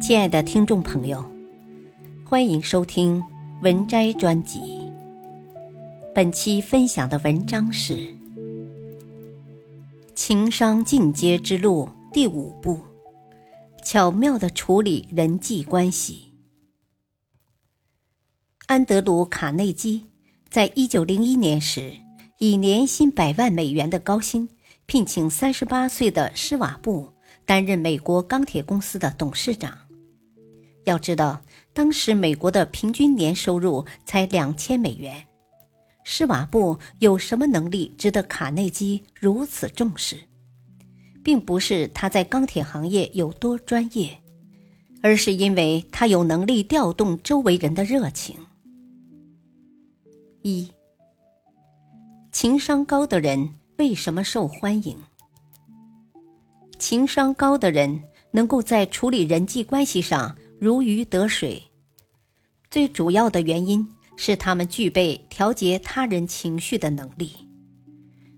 亲爱的听众朋友，欢迎收听文摘专辑。本期分享的文章是《情商进阶之路》第五步：巧妙的处理人际关系。安德鲁·卡内基在一九零一年时，以年薪百万美元的高薪聘请三十八岁的施瓦布担任美国钢铁公司的董事长。要知道，当时美国的平均年收入才两千美元。施瓦布有什么能力值得卡内基如此重视？并不是他在钢铁行业有多专业，而是因为他有能力调动周围人的热情。一，情商高的人为什么受欢迎？情商高的人能够在处理人际关系上。如鱼得水，最主要的原因是他们具备调节他人情绪的能力。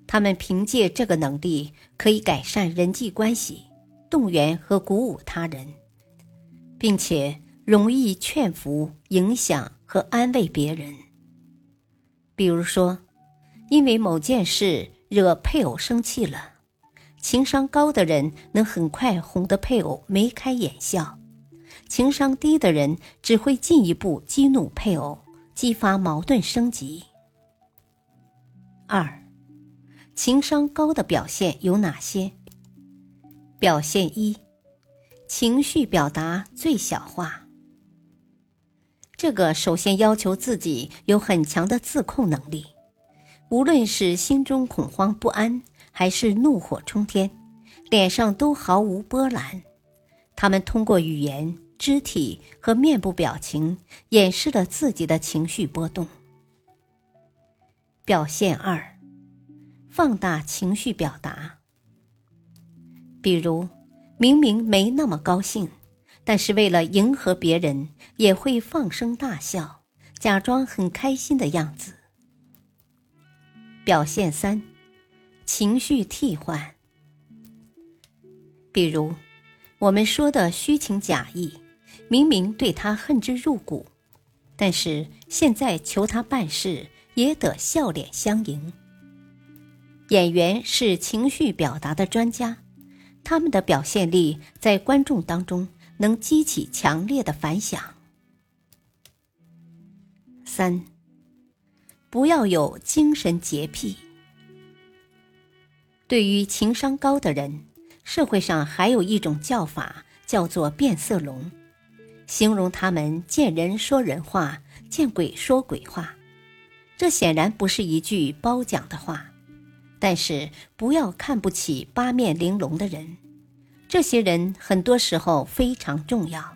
他们凭借这个能力，可以改善人际关系，动员和鼓舞他人，并且容易劝服、影响和安慰别人。比如说，因为某件事惹配偶生气了，情商高的人能很快哄得配偶眉开眼笑。情商低的人只会进一步激怒配偶，激发矛盾升级。二，情商高的表现有哪些？表现一，情绪表达最小化。这个首先要求自己有很强的自控能力，无论是心中恐慌不安，还是怒火冲天，脸上都毫无波澜。他们通过语言。肢体和面部表情掩饰了自己的情绪波动。表现二，放大情绪表达。比如，明明没那么高兴，但是为了迎合别人，也会放声大笑，假装很开心的样子。表现三，情绪替换。比如，我们说的虚情假意。明明对他恨之入骨，但是现在求他办事也得笑脸相迎。演员是情绪表达的专家，他们的表现力在观众当中能激起强烈的反响。三，不要有精神洁癖。对于情商高的人，社会上还有一种叫法，叫做变色龙。形容他们见人说人话，见鬼说鬼话，这显然不是一句褒奖的话。但是不要看不起八面玲珑的人，这些人很多时候非常重要，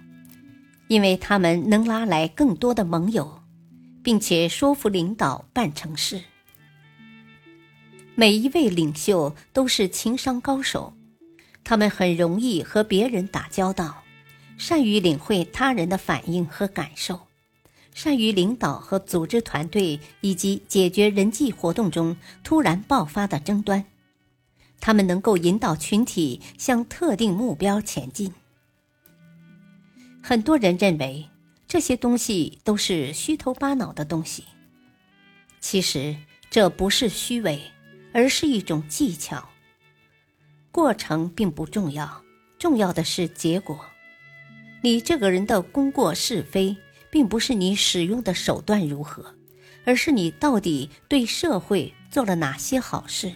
因为他们能拉来更多的盟友，并且说服领导办成事。每一位领袖都是情商高手，他们很容易和别人打交道。善于领会他人的反应和感受，善于领导和组织团队，以及解决人际活动中突然爆发的争端。他们能够引导群体向特定目标前进。很多人认为这些东西都是虚头巴脑的东西，其实这不是虚伪，而是一种技巧。过程并不重要，重要的是结果。你这个人的功过是非，并不是你使用的手段如何，而是你到底对社会做了哪些好事。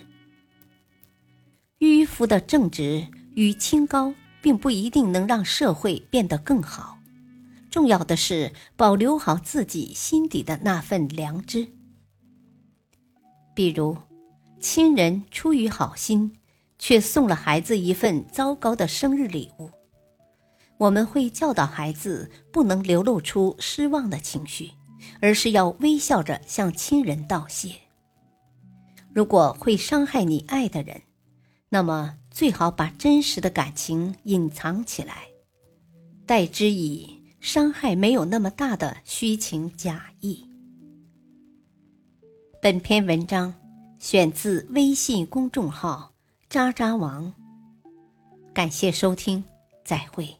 迂腐的正直与清高，并不一定能让社会变得更好。重要的是保留好自己心底的那份良知。比如，亲人出于好心，却送了孩子一份糟糕的生日礼物。我们会教导孩子不能流露出失望的情绪，而是要微笑着向亲人道谢。如果会伤害你爱的人，那么最好把真实的感情隐藏起来，代之以伤害没有那么大的虚情假意。本篇文章选自微信公众号“渣渣王”，感谢收听，再会。